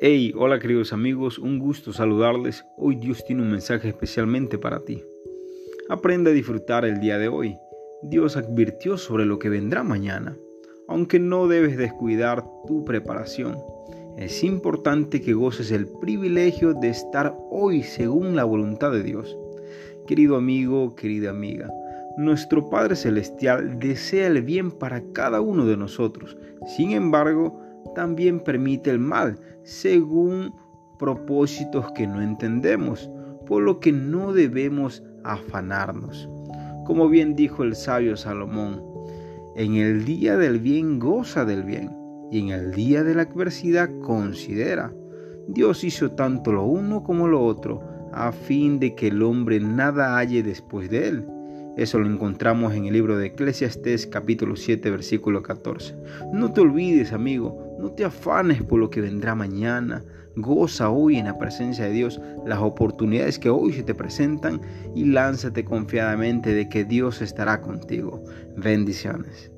Hey, hola queridos amigos, un gusto saludarles. Hoy Dios tiene un mensaje especialmente para ti. Aprende a disfrutar el día de hoy. Dios advirtió sobre lo que vendrá mañana, aunque no debes descuidar tu preparación. Es importante que goces el privilegio de estar hoy según la voluntad de Dios. Querido amigo, querida amiga, nuestro Padre Celestial desea el bien para cada uno de nosotros. Sin embargo, también permite el mal, según propósitos que no entendemos, por lo que no debemos afanarnos. Como bien dijo el sabio Salomón, en el día del bien goza del bien, y en el día de la adversidad considera. Dios hizo tanto lo uno como lo otro, a fin de que el hombre nada halle después de él eso lo encontramos en el libro de Eclesiastés capítulo 7 versículo 14. No te olvides, amigo, no te afanes por lo que vendrá mañana. Goza hoy en la presencia de Dios las oportunidades que hoy se te presentan y lánzate confiadamente de que Dios estará contigo. Bendiciones.